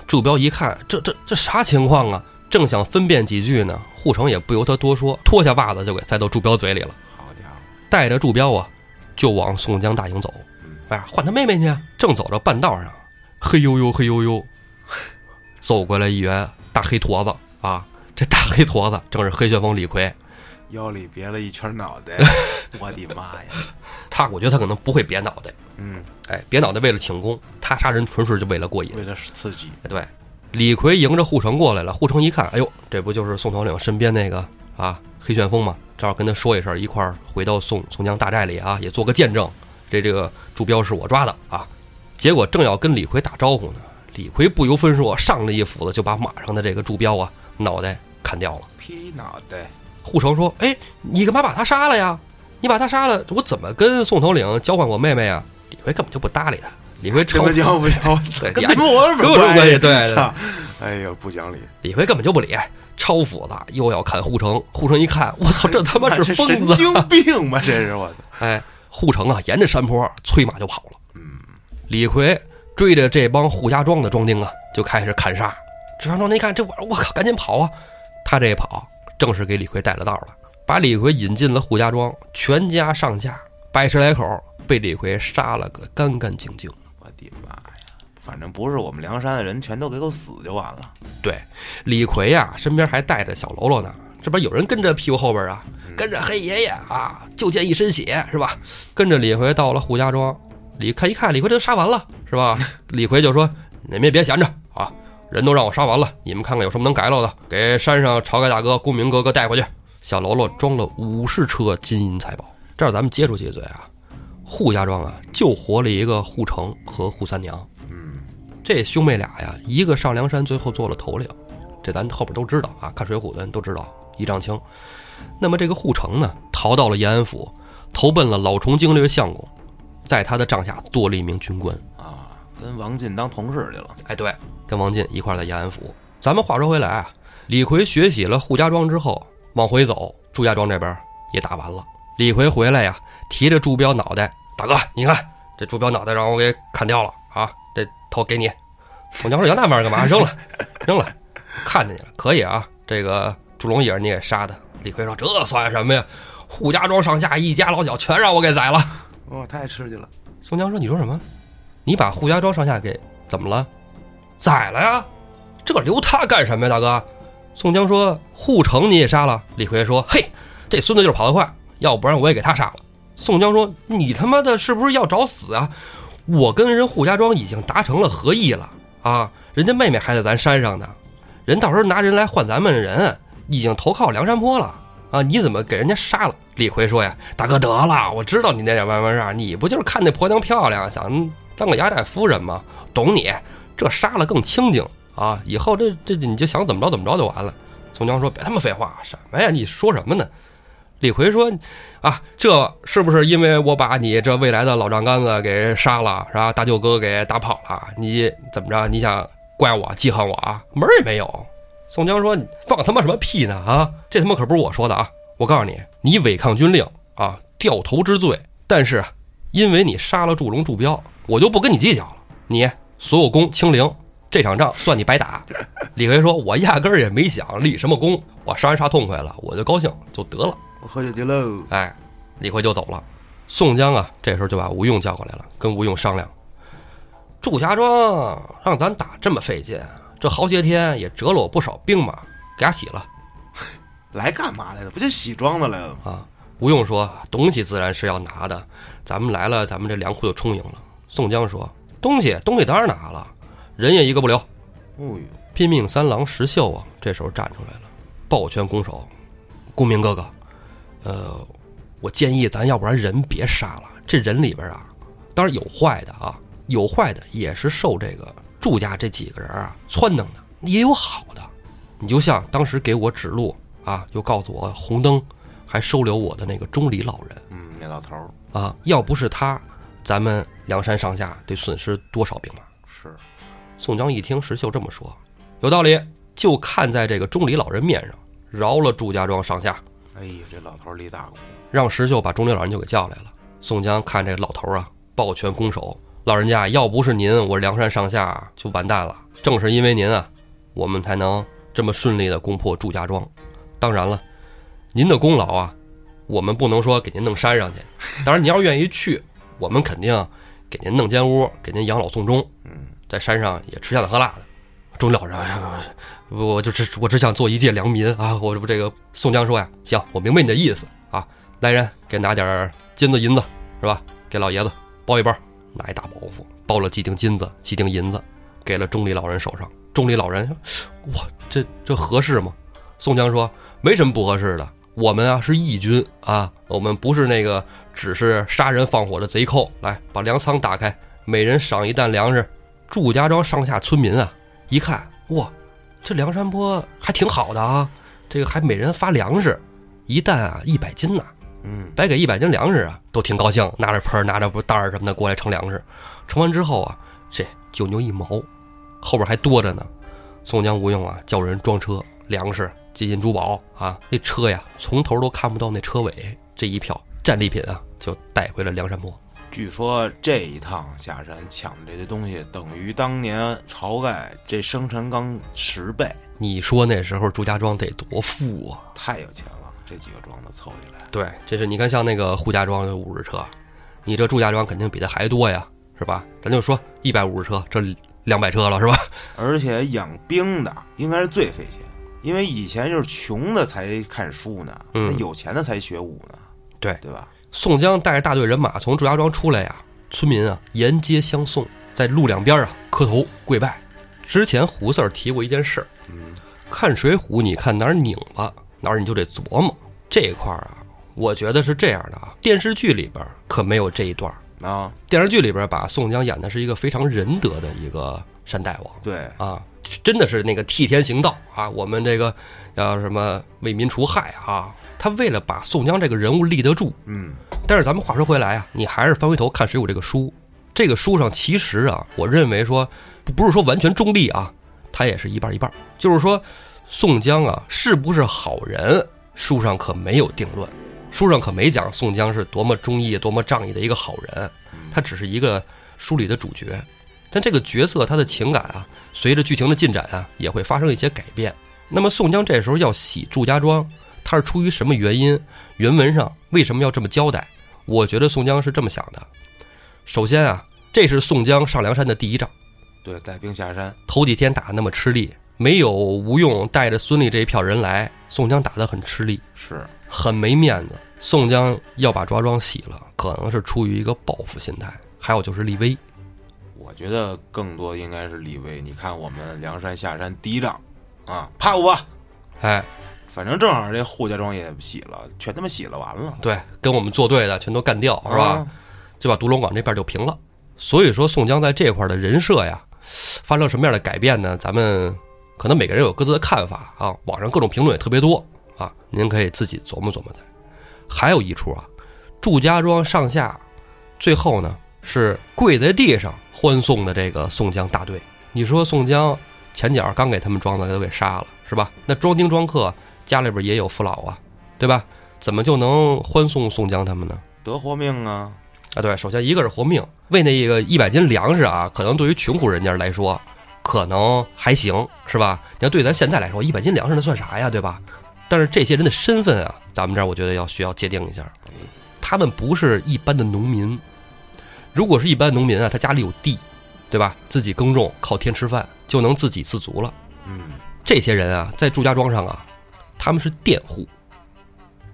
祝彪一看，这这这啥情况啊？正想分辨几句呢，护城也不由他多说，脱下袜子就给塞到祝彪嘴里了。好家伙，带着祝彪啊，就往宋江大营走。哎呀，换他妹妹去。正走着半道上，嘿呦呦嘿呦呦，走过来一员大黑坨子啊！这大黑坨子正是黑旋风李逵，腰里别了一圈脑袋。我的妈呀！他我觉得他可能不会别脑袋。嗯。哎，别脑袋为了请功，他杀人纯粹就为了过瘾，为了刺激。哎，对，李逵迎着护城过来了，护城一看，哎呦，这不就是宋头领身边那个啊黑旋风吗？正好跟他说一声，一块儿回到宋宋江大寨里啊，也做个见证。这这个朱标是我抓的啊。结果正要跟李逵打招呼呢，李逵不由分说上了一斧子，就把马上的这个朱彪啊脑袋砍掉了。劈脑袋。护城说：“哎，你干嘛把他杀了呀？你把他杀了，我怎么跟宋头领交换我妹妹啊？”李逵根本就不搭理他。李逵超不讲 不讲，对，跟我什么关系？对，哎呦，不讲理。李逵根本就不理，超斧子又要砍护城。护城一看，我操，这他妈是疯子，神经病吧？这是我操！哎，护城啊，沿着山坡催马就跑了。嗯，李逵追着这帮扈家庄的庄丁啊，就开始砍杀。这帮庄丁一看，这我我靠，赶紧跑啊！他这一跑，正是给李逵带了道了，把李逵引进了扈家庄，全家上下百十来口。被李逵杀了个干干净净。我的妈呀！反正不是我们梁山的人，全都给我死就完了。对，李逵呀，身边还带着小喽啰呢。这边有人跟着屁股后边啊，跟着黑爷爷啊，就见一身血，是吧？跟着李逵到了扈家庄，李看一看，李逵都杀完了，是吧？李逵就说：“你们别闲着啊，人都让我杀完了，你们看看有什么能改了的，给山上晁盖大哥、公明哥哥带回去。”小喽啰装了五十车金银财宝。这儿咱们接触几嘴啊。扈家庄啊，就活了一个扈成和扈三娘。嗯，这兄妹俩呀，一个上梁山，最后做了头领。这咱后边都知道啊，看《水浒》的人都知道一丈青。那么这个扈成呢，逃到了延安府，投奔了老崇经略相公，在他的帐下做了一名军官啊，跟王进当同事去了。哎，对，跟王进一块在延安府。咱们话说回来啊，李逵学习了扈家庄之后，往回走，祝家庄这边也打完了。李逵回来呀。提着祝彪脑袋，大哥，你看这祝彪脑袋让我给砍掉了啊！这头给你。我娘说：“要那玩意儿干嘛？扔了，扔了。看见你了，可以啊。这个祝龙也是你给杀的。”李逵说：“这算什么呀？扈家庄上下一家老小全让我给宰了。”哦，太刺激了。宋江说：“你说什么？你把扈家庄上下给怎么了？宰了呀？这留他干什么呀，大哥？”宋江说：“扈城你也杀了。”李逵说：“嘿，这孙子就是跑得快，要不然我也给他杀了。”宋江说：“你他妈的是不是要找死啊？我跟人扈家庄已经达成了合议了啊！人家妹妹还在咱山上呢，人到时候拿人来换咱们人，已经投靠梁山泊了啊！你怎么给人家杀了？”李逵说：“呀，大哥得了，我知道你那点弯弯事儿，你不就是看那婆娘漂亮，想当个压寨夫人吗？懂你，这杀了更清净啊！以后这这你就想怎么着怎么着就完了。”宋江说：“别他妈废话，什么呀？你说什么呢？”李逵说：“啊，这是不是因为我把你这未来的老丈杆子给杀了，是吧？大舅哥给打跑了，你怎么着？你想怪我、记恨我啊？门儿也没有。”宋江说：“放他妈什么屁呢？啊，这他妈可不是我说的啊！我告诉你，你违抗军令啊，掉头之罪。但是，因为你杀了祝龙、祝彪，我就不跟你计较了。你所有功清零，这场仗算你白打。”李逵说：“我压根儿也没想立什么功，我杀人杀痛快了，我就高兴就得了。”我喝酒去喽！哎，李逵就走了。宋江啊，这时候就把吴用叫过来了，跟吴用商量：祝家庄让咱打这么费劲，这好些天也折了我不少兵马，给他洗了。来干嘛来了？不就洗庄子来了吗？啊，吴用说：“东西自然是要拿的，咱们来了，咱们这粮库就充盈了。”宋江说：“东西，东西当然拿了，人也一个不留。”哦呦，拼命三郎石秀啊，这时候站出来了，抱拳拱手：“公明哥哥，呃，我建议咱要不然人别杀了，这人里边啊，当然有坏的啊，有坏的也是受这个祝家这几个人啊撺掇的，也有好的。你就像当时给我指路啊，又告诉我红灯。”还收留我的那个钟离老人，嗯，那老头儿啊，要不是他，咱们梁山上下得损失多少兵马？是。宋江一听石秀这么说，有道理，就看在这个钟离老人面上，饶了祝家庄上下。哎呀，这老头立大功，让石秀把钟离老人就给叫来了。宋江看这老头啊，抱拳拱手，老人家要不是您，我梁山上下就完蛋了。正是因为您啊，我们才能这么顺利的攻破祝家庄。当然了。您的功劳啊，我们不能说给您弄山上去。当然，您要愿意去，我们肯定给您弄间屋，给您养老送终。嗯，在山上也吃香的喝辣的。钟老人，我就只我只想做一介良民啊！我这不这个宋江说呀，行，我明白你的意思啊。来人，给拿点金子银子是吧？给老爷子包一包，拿一大包袱，包了几锭金子，几锭银子，给了钟离老人手上。钟离老人说：“哇，这这合适吗？”宋江说：“没什么不合适的。”我们啊是义军啊，我们不是那个只是杀人放火的贼寇。来，把粮仓打开，每人赏一担粮食。祝家庄上下村民啊，一看，哇，这梁山泊还挺好的啊，这个还每人发粮食，一担啊一百斤呢。嗯，白给一百斤粮食啊，都挺高兴，拿着盆拿着不袋儿什么的过来盛粮食。盛完之后啊，这九牛一毛，后边还多着呢。宋江、吴用啊，叫人装车粮食。金银珠宝啊，那车呀，从头都看不到那车尾。这一票战利品啊，就带回了梁山泊。据说这一趟下山抢这些东西，等于当年晁盖这生辰纲十倍。你说那时候朱家庄得多富啊！太有钱了，这几个庄子凑起来。对，这是你看，像那个扈家庄有五十车，你这祝家庄肯定比他还多呀，是吧？咱就说一百五十车，这两百车了，是吧？而且养兵的应该是最费钱。因为以前就是穷的才看书呢，那有钱的才学武呢，对对吧？宋江带着大队人马从祝家庄出来呀，村民啊沿街相送，在路两边啊磕头跪拜。之前胡四儿提过一件事儿，嗯，看水浒，你看哪儿拧巴哪儿你就得琢磨。这一块儿啊，我觉得是这样的啊，电视剧里边可没有这一段啊。电视剧里边把宋江演的是一个非常仁德的一个山大王，对啊。真的是那个替天行道啊！我们这个要什么为民除害啊？他为了把宋江这个人物立得住，嗯。但是咱们话说回来啊，你还是翻回头看《水浒》这个书，这个书上其实啊，我认为说不不是说完全中立啊，它也是一半一半。就是说，宋江啊是不是好人，书上可没有定论，书上可没讲宋江是多么忠义、多么仗义的一个好人，他只是一个书里的主角。但这个角色他的情感啊，随着剧情的进展啊，也会发生一些改变。那么宋江这时候要洗祝家庄，他是出于什么原因？原文上为什么要这么交代？我觉得宋江是这么想的：首先啊，这是宋江上梁山的第一仗，对，带兵下山，头几天打那么吃力，没有吴用带着孙立这一票人来，宋江打得很吃力，是很没面子。宋江要把抓庄洗了，可能是出于一个报复心态，还有就是立威。我觉得更多应该是立威。你看我们梁山下山第一仗，啊，怕不怕？哎，反正正好这扈家庄也洗了，全他妈洗了，完了。对，跟我们作对的全都干掉，是吧？就把独龙岗这边就平了。所以说，宋江在这块的人设呀，发生什么样的改变呢？咱们可能每个人有各自的看法啊。网上各种评论也特别多啊，您可以自己琢磨琢磨的。还有一处啊，祝家庄上下最后呢是跪在地上。欢送的这个宋江大队，你说宋江前脚刚给他们庄子都给杀了，是吧？那庄丁庄客家里边也有父老啊，对吧？怎么就能欢送宋江他们呢？得活命啊！啊，对，首先一个是活命，为那个一百斤粮食啊，可能对于穷苦人家来说，可能还行，是吧？你要对咱现在来说，一百斤粮食那算啥呀，对吧？但是这些人的身份啊，咱们这儿我觉得要需要界定一下，他们不是一般的农民。如果是一般农民啊，他家里有地，对吧？自己耕种，靠天吃饭，就能自给自足了。嗯，这些人啊，在祝家庄上啊，他们是佃户，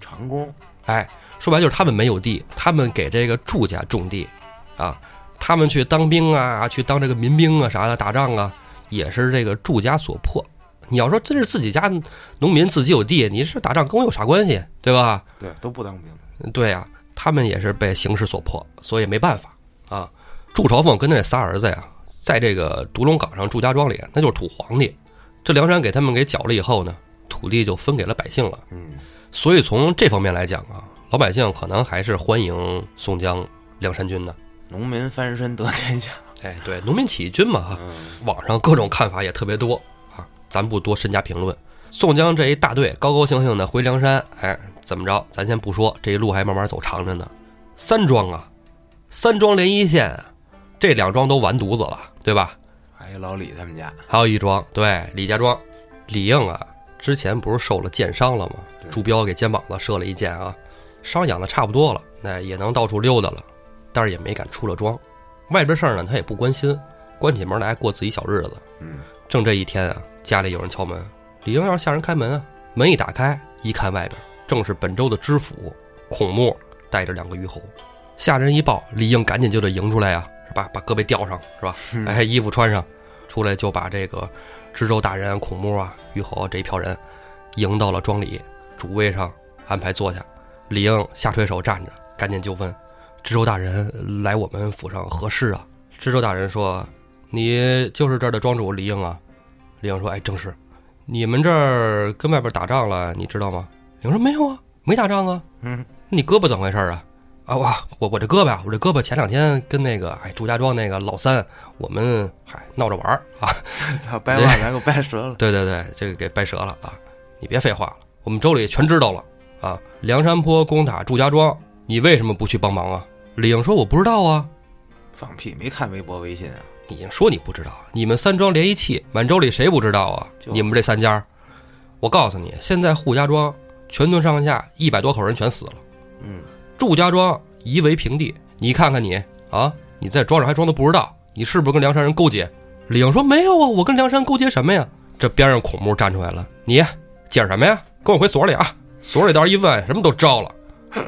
长工。哎，说白就是他们没有地，他们给这个祝家种地，啊，他们去当兵啊，去当这个民兵啊啥的，打仗啊，也是这个祝家所迫。你要说真是自己家农民自己有地，你是打仗跟我有啥关系，对吧？对，都不当兵。对呀，他们也是被形势所迫，所以没办法啊。祝朝奉跟那仨儿子呀，在这个独龙岗上祝家庄里，那就是土皇帝。这梁山给他们给缴了以后呢，土地就分给了百姓了。嗯，所以从这方面来讲啊，老百姓可能还是欢迎宋江、梁山军的。农民翻身得天下。哎，对，农民起义军嘛，哈，网上各种看法也特别多啊，咱不多深加评论。宋江这一大队高高兴兴的回梁山，哎，怎么着？咱先不说，这一路还慢慢走长着呢。三庄啊，三庄连一线，这两庄都完犊子了，对吧？还有老李他们家，还有一庄，对，李家庄，李应啊，之前不是受了箭伤了吗？朱标给肩膀子射了一箭啊，伤养的差不多了，那也能到处溜达了，但是也没敢出了庄。外边事儿呢，他也不关心，关起门来过自己小日子。嗯，正这一天啊，家里有人敲门，李应要下人开门啊。门一打开，一看外边正是本州的知府孔目带着两个虞侯。下人一报，李应赶紧就得迎出来呀，是吧？把胳膊吊上，是吧？哎，衣服穿上，出来就把这个知州大人孔目啊、虞侯这一票人迎到了庄里主位上，安排坐下。李应下垂手站着，赶紧就问。知州大人来我们府上何事啊？知州大人说：“你就是这儿的庄主李应啊。”李应说：“哎，正是。你们这儿跟外边打仗了，你知道吗？”李应说：“没有啊，没打仗啊。”嗯，你胳膊怎么回事啊？啊，我我我这胳膊啊，我这胳膊前两天跟那个哎祝家庄那个老三，我们嗨闹着玩儿啊。操，掰腕来 给我掰折了。对对对，这个给掰折了啊！你别废话了，我们州里全知道了啊。梁山坡攻打祝家庄，你为什么不去帮忙啊？李应说：“我不知道啊，放屁！没看微博微信啊？你说你不知道？你们三庄连一气，满洲里谁不知道啊？你们这三家，我告诉你，现在扈家庄全村上下一百多口人全死了。嗯，祝家庄夷为平地。你看看你啊，你在庄上还装的不知道？你是不是跟梁山人勾结？”李应说：“没有啊，我跟梁山勾结什么呀？”这边上孔目站出来了：“你接着什么呀？跟我回所里啊！所里到时候一问，什么都招了。”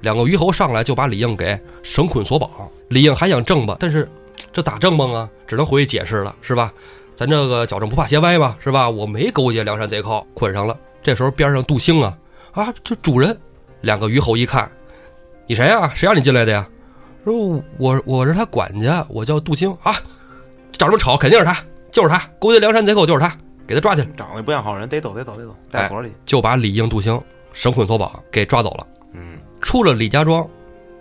两个虞侯上来就把李应给绳捆锁绑，李应还想挣吧，但是这咋挣吧啊？只能回去解释了，是吧？咱这个矫正不怕鞋歪吧，是吧？我没勾结梁山贼寇，捆上了。这时候边上杜兴啊啊，这主人，两个虞侯一看，你谁呀？谁让你进来的呀？说我我是他管家，我叫杜兴啊。长这么丑，肯定是他，就是他勾结梁山贼寇，就是他，给他抓去。长得不像好人，得走得走得走，带所里就把李应、杜兴绳捆锁绑给抓走了。嗯。出了李家庄，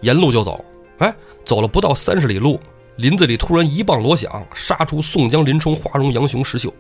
沿路就走。哎，走了不到三十里路，林子里突然一棒锣响，杀出宋江、林冲、华容、杨雄、石秀。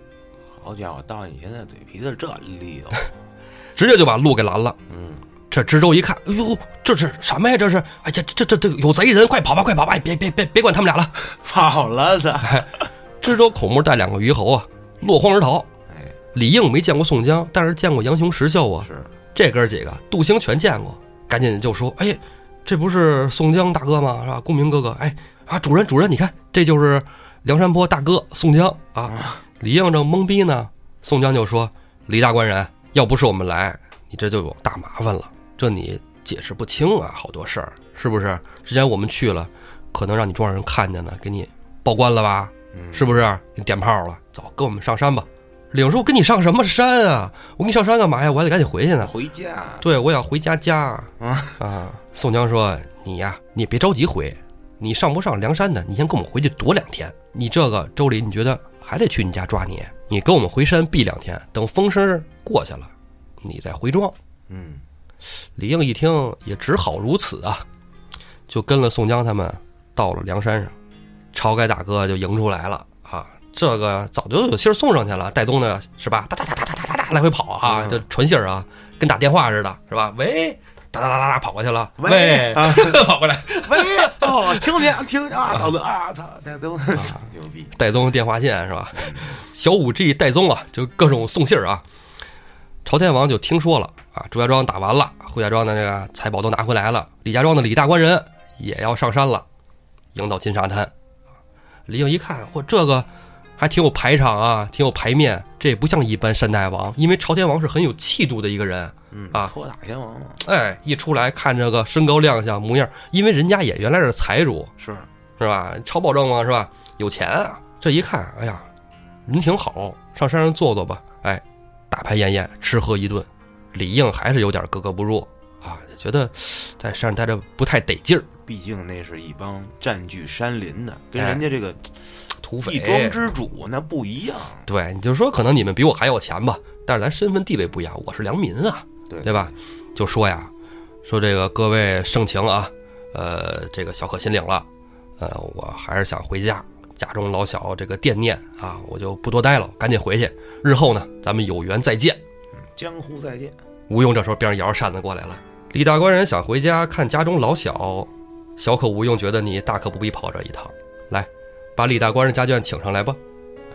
好家伙，到你现在嘴皮子这溜，直接就把路给拦了。嗯，这知州一看，哎呦，这是什么呀？这是，哎呀，这这这有贼人，快跑吧，快跑吧！别别别别管他们俩了，跑了他。知州孔目带两个虞侯啊，落荒而逃。哎，李应没见过宋江，但是见过杨雄、石秀啊。是，这哥几个，杜兴全见过。赶紧就说：“哎，这不是宋江大哥吗？是吧？公明哥哥，哎啊，主人主人，你看，这就是梁山泊大哥宋江啊。”李应正懵逼呢，宋江就说：“李大官人，要不是我们来，你这就有大麻烦了。这你解释不清啊，好多事儿，是不是？之前我们去了，可能让你庄上人看见了，给你报官了吧？是不是？给你点炮了？走，跟我们上山吧。”李应说：“我跟你上什么山啊？我跟你上山干嘛呀？我还得赶紧回去呢。回家。对，我想回家家。啊啊！宋江说：‘你呀，你别着急回，你上不上梁山的？你先跟我们回去躲两天。你这个周礼，你觉得还得去你家抓你？你跟我们回山避两天，等风声过去了，你再回庄。’嗯，李应一听也只好如此啊，就跟了宋江他们到了梁山上，晁盖大哥就迎出来了。”这个早就有信儿送上去了，戴宗的是吧？哒哒哒哒哒哒哒来回跑啊，就传信儿啊，跟打电话似的，是吧？喂，哒哒哒哒哒跑过去了，喂，跑过来，喂，哦，听见听见啊，老子啊，操，戴宗牛逼，戴宗电话线是吧？小五 G 戴宗啊，就各种送信儿啊。朝天王就听说了啊，朱家庄打完了，扈家庄的这个财宝都拿回来了，李家庄的李大官人也要上山了，迎到金沙滩。李应一看，嚯，这个。还挺有排场啊，挺有排面。这也不像一般山大王，因为朝天王是很有气度的一个人，嗯啊托塔天王嘛哎，一出来看这个身高亮相模样，因为人家也原来是财主，是是吧？超保证嘛，是吧？有钱啊！这一看，哎呀，人挺好，上山上坐坐吧。哎，大排宴宴，吃喝一顿。李应还是有点格格不入啊，觉得在山上待着不太得劲儿，毕竟那是一帮占据山林的，跟哎人家这个土匪一庄之主那不一样。对，你就说可能你们比我还有钱吧，但是咱身份地位不一样，我是良民啊，对对吧？就说呀，说这个各位盛情啊，呃，这个小可心领了，呃，我还是想回家，家中老小这个惦念啊，我就不多待了，赶紧回去。日后呢，咱们有缘再见。江湖再见。吴用这时候边上摇着扇子过来了，李大官人想回家看家中老小，小可吴用觉得你大可不必跑这一趟，来，把李大官人家眷请上来吧。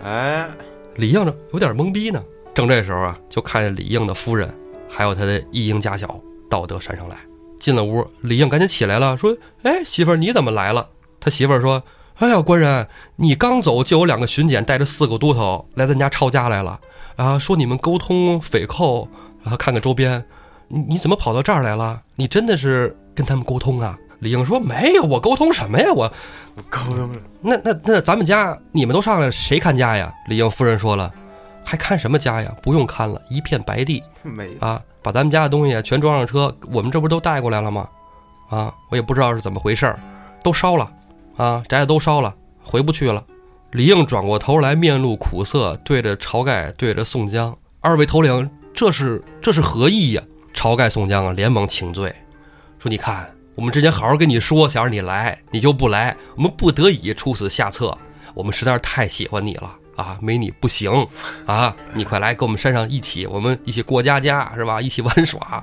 哎，李应呢有点懵逼呢。正这时候啊，就看见李应的夫人还有他的一应家小到得山上来。进了屋，李应赶紧起来了，说：“哎，媳妇儿你怎么来了？”他媳妇儿说：“哎呀，官人，你刚走就有两个巡检带着四个都头来咱家抄家来了，啊，说你们沟通匪寇，然后看看周边，你你怎么跑到这儿来了？你真的是跟他们沟通啊？”李应说：“没有，我沟通什么呀？我沟通那那那咱们家你们都上来了，谁看家呀？李应夫人说了，还看什么家呀？不用看了，一片白地没啊！把咱们家的东西全装上车，我们这不都带过来了吗？啊，我也不知道是怎么回事儿，都烧了啊，宅子都烧了，回不去了。李应转过头来，面露苦涩，对着晁盖，对着宋江，二位头领，这是这是何意呀？晁盖、宋江啊，连忙请罪，说：“你看，我们之前好好跟你说，想让你来，你就不来，我们不得已出此下策。我们实在是太喜欢你了啊，没你不行啊！你快来跟我们山上一起，我们一起过家家是吧？一起玩耍。”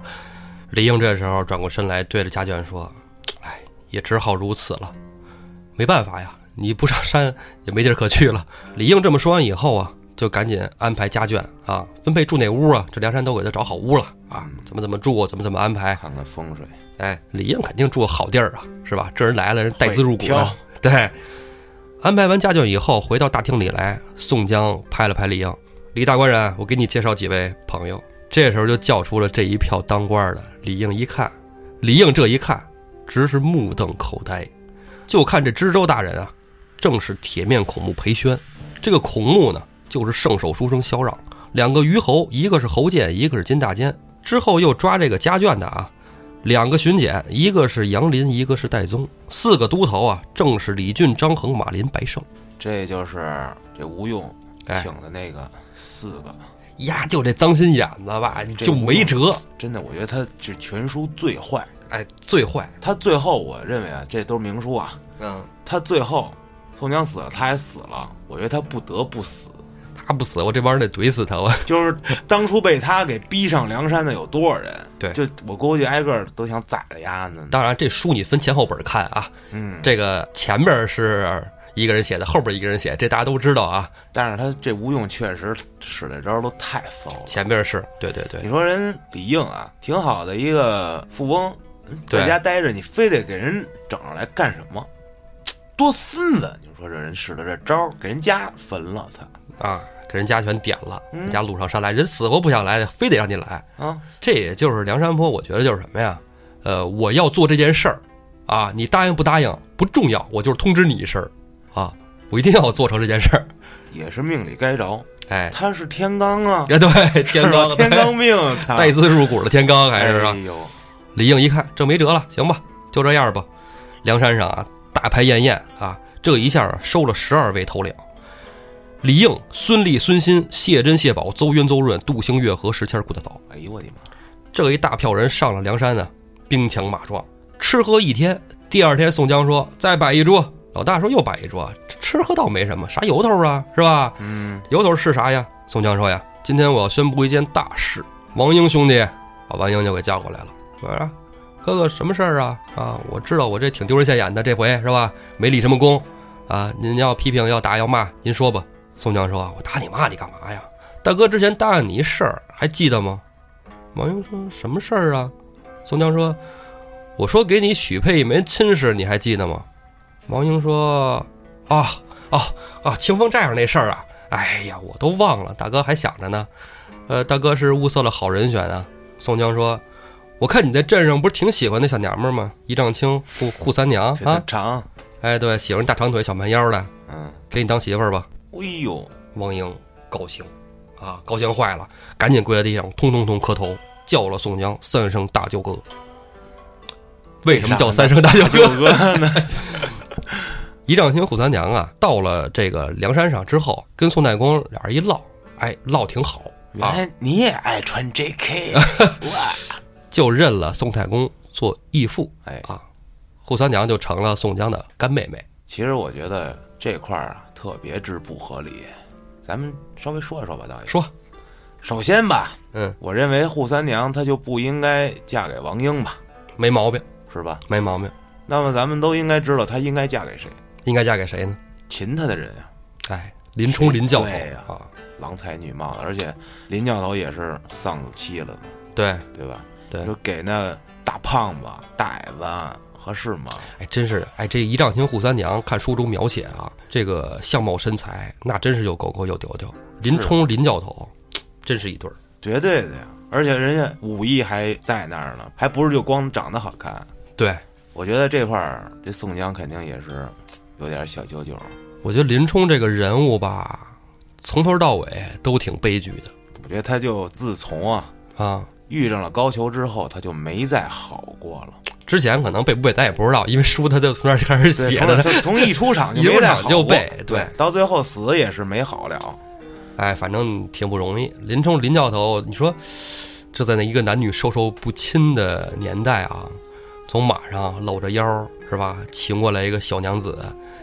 李应这时候转过身来，对着家眷说：“哎，也只好如此了，没办法呀，你不上山也没地儿可去了。”李应这么说完以后啊，就赶紧安排家眷啊，分配住哪屋啊？这梁山都给他找好屋了啊，怎么怎么住，怎么怎么安排。看看风水，哎，李应肯定住好地儿啊，是吧？这人来了，人带资入股的，对。安排完家眷以后，回到大厅里来，宋江拍了拍李应，李大官人，我给你介绍几位朋友。这时候就叫出了这一票当官的。李应一看，李应这一看，直是目瞪口呆。就看这知州大人啊，正是铁面孔目裴宣。这个孔目呢，就是圣手书生萧让，两个虞侯，一个是侯健，一个是金大坚。之后又抓这个家眷的啊，两个巡检，一个是杨林，一个是戴宗，四个都头啊，正是李俊、张衡、马林、白胜。这就是这吴用哎请的那个四个。呀，就这脏心眼子吧，这就没辙。真的，我觉得他是全书最坏。哎，最坏。他最后，我认为啊，这都是明书啊。嗯，他最后，宋江死了，他也死了。我觉得他不得不死，他不死，我这帮人得怼死他。我 就是当初被他给逼上梁山的有多少人？对就我估计挨个都想宰了丫呢。当然，这书你分前后本看啊。嗯，这个前边是一个人写的，后边一个人写，这大家都知道啊。但是他这吴用确实使的招都太骚了。前边是对对对你，说人李应啊，挺好的一个富翁，在家待着，你非得给人整上来干什么？多孙子！你说这人使的这招，给人家焚了，操啊，给人家全点了，嗯人家路上山来，人死活不想来，非得让你来。啊！这也就是梁山泊，我觉得就是什么呀？呃，我要做这件事儿啊，你答应不答应不重要，我就是通知你一声儿啊，我一定要做成这件事儿。也是命里该着，哎，他是天罡啊，哎对，天罡天罡命，带资入股的天罡还是啊哎？呦，李应一看这没辙了，行吧，就这样吧。梁山上啊，大排宴宴啊，这一下啊收了十二位头领：李应、孙立、孙新、谢珍、谢宝、邹渊、邹润、杜兴、月和、石谦、顾大嫂。哎呦我的妈！这一大票人上了梁山呢，兵强马壮，吃喝一天。第二天，宋江说：“再摆一桌。”老大说：“又摆一桌。”吃喝倒没什么，啥由头啊，是吧？嗯，由头是啥呀？宋江说呀：“今天我要宣布一件大事。王英兄弟，把王英就给叫过来了，说啊，哥哥什么事儿啊？啊，我知道我这挺丢人现眼的，这回是吧？没立什么功啊。您要批评要打要骂，您说吧。”宋江说：“我打你骂你干嘛呀？大哥之前答应你一事儿，还记得吗？”王英说：“什么事儿啊？”宋江说：“我说给你许配一门亲事，你还记得吗？”王英说：“啊啊啊！清风寨上那事儿啊，哎呀，我都忘了。大哥还想着呢。呃，大哥是物色了好人选啊。宋江说：“我看你在镇上不是挺喜欢那小娘们儿吗？一丈青扈扈三娘啊，长，哎，对，喜欢大长腿小蛮腰的，嗯，给你当媳妇儿吧。哎呦，”王英高兴啊，高兴坏了，赶紧跪在地上，通通通磕头，叫了宋江三声大舅哥。为什么叫三声大舅舅哥？呢？一丈青扈三娘啊，到了这个梁山上之后，跟宋太公俩人一唠，哎，唠挺好啊，原来你也爱穿 JK，哇，就认了宋太公做义父哎，啊，扈三娘就成了宋江的干妹妹。其实我觉得这块儿啊特别之不合理，咱们稍微说一说吧，导演。说，首先吧，嗯，我认为扈三娘她就不应该嫁给王英吧，没毛病，是吧？没毛病，那么咱们都应该知道她应该嫁给谁，应该嫁给谁呢？擒她的人啊，哎，林冲林教头。对呀啊，郎才女貌的，而且林教头也是丧妻了嘛，对。对吧？对。你，说给那大胖子、大矮子合适吗？哎，真是哎，这一丈青扈三娘，看书中描写啊，这个相貌身材，那真是又狗狗又丢丢。林冲林教头，真是一对儿。绝对的呀！而且人家武艺还在那儿呢，还不是就光长得好看。对，我觉得这块儿这宋江肯定也是有点小九九。我觉得林冲这个人物吧，从头到尾都挺悲剧的我觉得他就自从啊啊。遇上了高俅之后，他就没再好过了。之前可能背不背咱也不知道，因为书他就从那儿开始，写的。从一出场就背对对，到最后死也是没好了。哎，反正挺不容易。林冲林教头，你说这在那一个男女授受不亲的年代啊，从马上搂着腰是吧，请过来一个小娘子，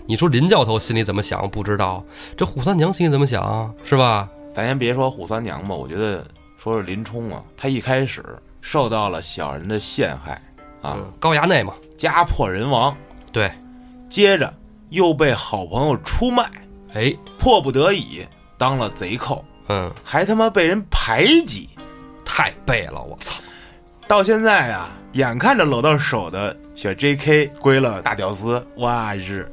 你说林教头心里怎么想？不知道。这虎三娘心里怎么想？是吧？咱先别说虎三娘吧，我觉得说是林冲啊，他一开始受到了小人的陷害啊，嗯，高衙内嘛，家破人亡，对，接着又被好朋友出卖，哎，迫不得已当了贼寇，嗯，还他妈被人排挤。太背了，我操！到现在啊，眼看着搂到手的小 J.K. 归了大屌丝，哇日！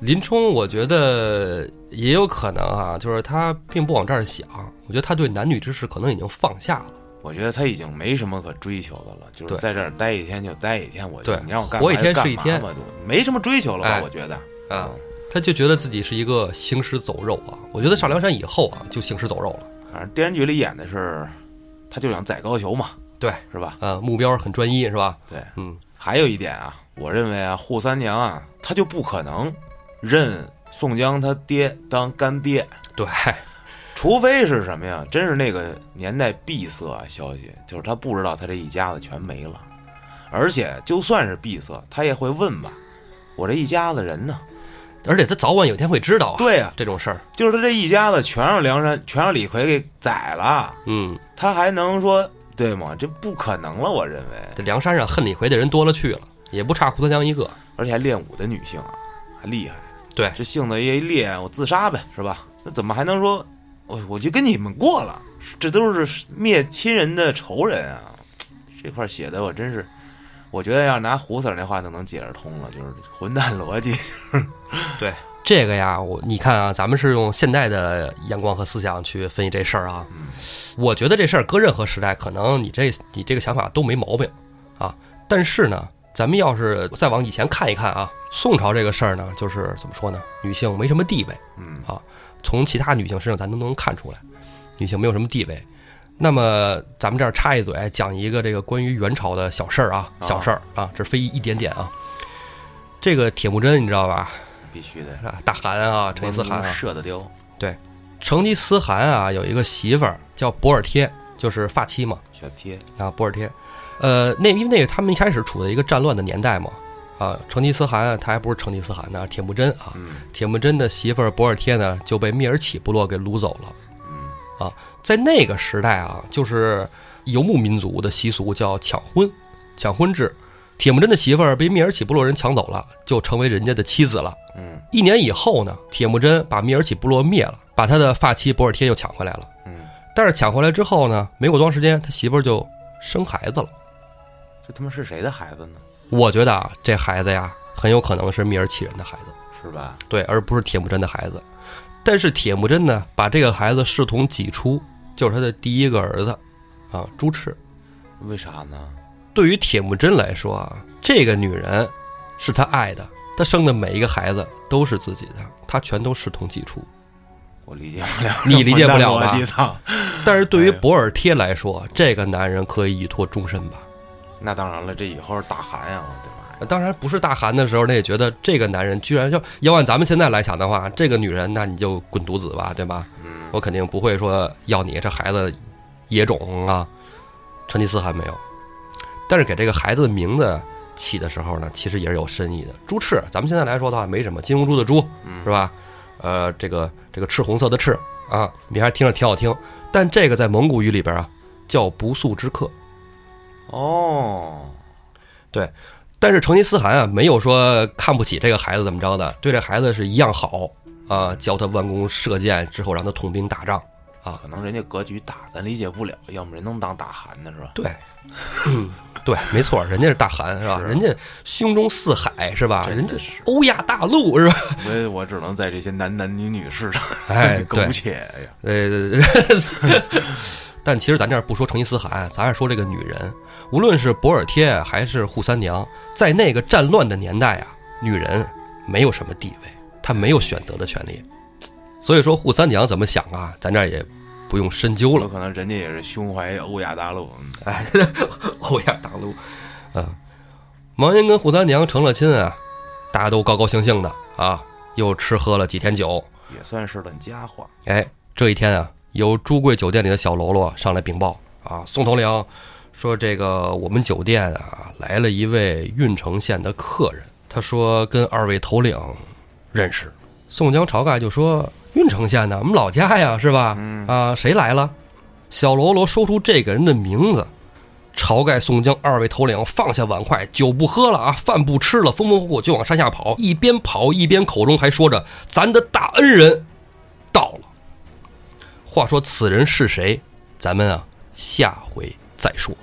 林冲，我觉得也有可能啊，就是他并不往这儿想，我觉得他对男女之事可能已经放下了。我觉得他已经没什么可追求的了，就是在这儿待一天就待一天。我觉得对你让我干活一天是一天嘛吧就没什么追求了吧？哎我觉得啊，他就觉得自己是一个行尸走肉啊！我觉得上梁山以后啊，就行尸走肉了。反正电视剧里演的是，他就想宰高俅嘛，对，是吧？呃，目标很专一，是吧？对，嗯，还有一点啊，我认为啊，扈三娘啊，他就不可能认宋江他爹当干爹，对，除非是什么呀？真是那个年代闭塞啊，消息就是他不知道他这一家子全没了，而且就算是闭塞，他也会问吧，我这一家子人呢？而且他早晚有一天会知道啊，对呀、这种事儿。就是他这一家子全让梁山，全让李逵给宰了，嗯，他还能说对吗？这不可能了，我认为。这梁山上恨李逵的人多了去了，也不差胡三娘一个。而且还练武的女性啊，还厉害。对，这性子一烈，我自杀呗，是吧？那怎么还能说，我我就跟你们过了？这都是灭亲人的仇人啊！这块写的我真是，我觉得要拿胡 Sir 那话就能解释通了，就是混蛋逻辑。对这个呀，我你看啊，咱们是用现代的眼光和思想去分析这事儿啊。我觉得这事儿搁任何时代，可能你这你这个想法都没毛病啊。但是呢，咱们要是再往以前看一看啊，宋朝这个事儿呢，就是怎么说呢，女性没什么地位，嗯啊，从其他女性身上咱都能看出来，女性没有什么地位。那么咱们这儿插一嘴，讲一个这个关于元朝的小事儿啊，小事儿啊，这非一点点啊。这个铁木真你知道吧？必须的，啊，大汗啊，成吉思汗啊，射的雕，对成吉思汗啊，有一个媳妇儿叫博尔贴，就是发妻嘛，小贴，啊，博尔贴。呃，那因为那个他们一开始处在一个战乱的年代嘛，啊，成吉思汗啊他还不是成吉思汗呢，铁木真啊，嗯铁木真的媳妇儿博尔帖呢就被蔑尔乞部落给掳走了。啊在那个时代啊，就是游牧民族的习俗叫抢婚，抢婚制。铁木真的媳妇儿被蔑尔乞部落人抢走了，就成为人家的妻子了。嗯一年以后呢，铁木真把蔑尔乞部落灭了，把他的发妻博尔帖又抢回来了。嗯，但是抢回来之后呢，没过多长时间，他媳妇儿就生孩子了。这他妈是谁的孩子呢？我觉得啊，这孩子呀，很有可能是蔑尔乞人的孩子，是吧？对，而不是铁木真的孩子。但是铁木真呢，把这个孩子视同己出，就是他的第一个儿子，啊，朱赤。为啥呢？对于铁木真来说啊，这个女人是他爱的，他生的每一个孩子都是自己的，他全都视同己出。我理解不了，你理解不了吧！但是对于哎博尔贴来说，这个男人可以依托终身吧。那当然了，这以后是大寒呀，我的妈！当然不是大寒的时候，那也觉得这个男人居然要要按咱们现在来想的话，这个女人那你就滚犊子吧，对吧？嗯，我肯定不会说要你这孩子野种啊。成吉思汗没有，但是给这个孩子的名字起的时候呢，其实也是有深意的。朱赤，咱们现在来说的话没什么，金兀术的朱嗯是吧？呃，这个这个赤红色的赤啊，你还听着挺好听。但这个在蒙古语里边啊叫不速之客。哦，对但是成吉思汗啊，没有说看不起这个孩子怎么着的，对这孩子是一样好啊，教他弯弓射箭之后，让他统兵打仗啊。可能人家格局大，咱理解不了，要么人能当大汗呢，是吧？对，嗯，对，没错，人家是大汗是吧？是人家胸中四海是吧？人家是欧亚大陆是吧？所以我只能在这些男男女女身上，哎 苟对且呀。呃，但其实咱这儿不说成吉思汗，咱是说这个女人，无论是博尔贴还是扈三娘，在那个战乱的年代啊，女人没有什么地位，她没有选择的权利。所以说扈三娘怎么想啊，咱这儿也不用深究了有。可能人家也是胸怀欧亚大陆，嗯哎，欧亚大陆，啊，王英跟扈三娘成了亲啊，大家都高高兴兴的啊，又吃喝了几天酒。也算是段佳话。哎，这一天啊，有朱贵酒店里的小喽啰上来禀报啊，宋头领说这个我们酒店啊来了一位郓城县的客人，他说跟二位头领认识。宋江、晁盖就说郓城县的，我们老家呀，是吧？嗯啊，谁来了？小喽啰说出这个人的名字。晁盖、宋江二位头领放下碗筷，酒不喝了啊，饭不吃了，风风火火就往山下跑。一边跑一边口中还说着：“咱的大恩人到了。”话说此人是谁？咱们啊下回再说。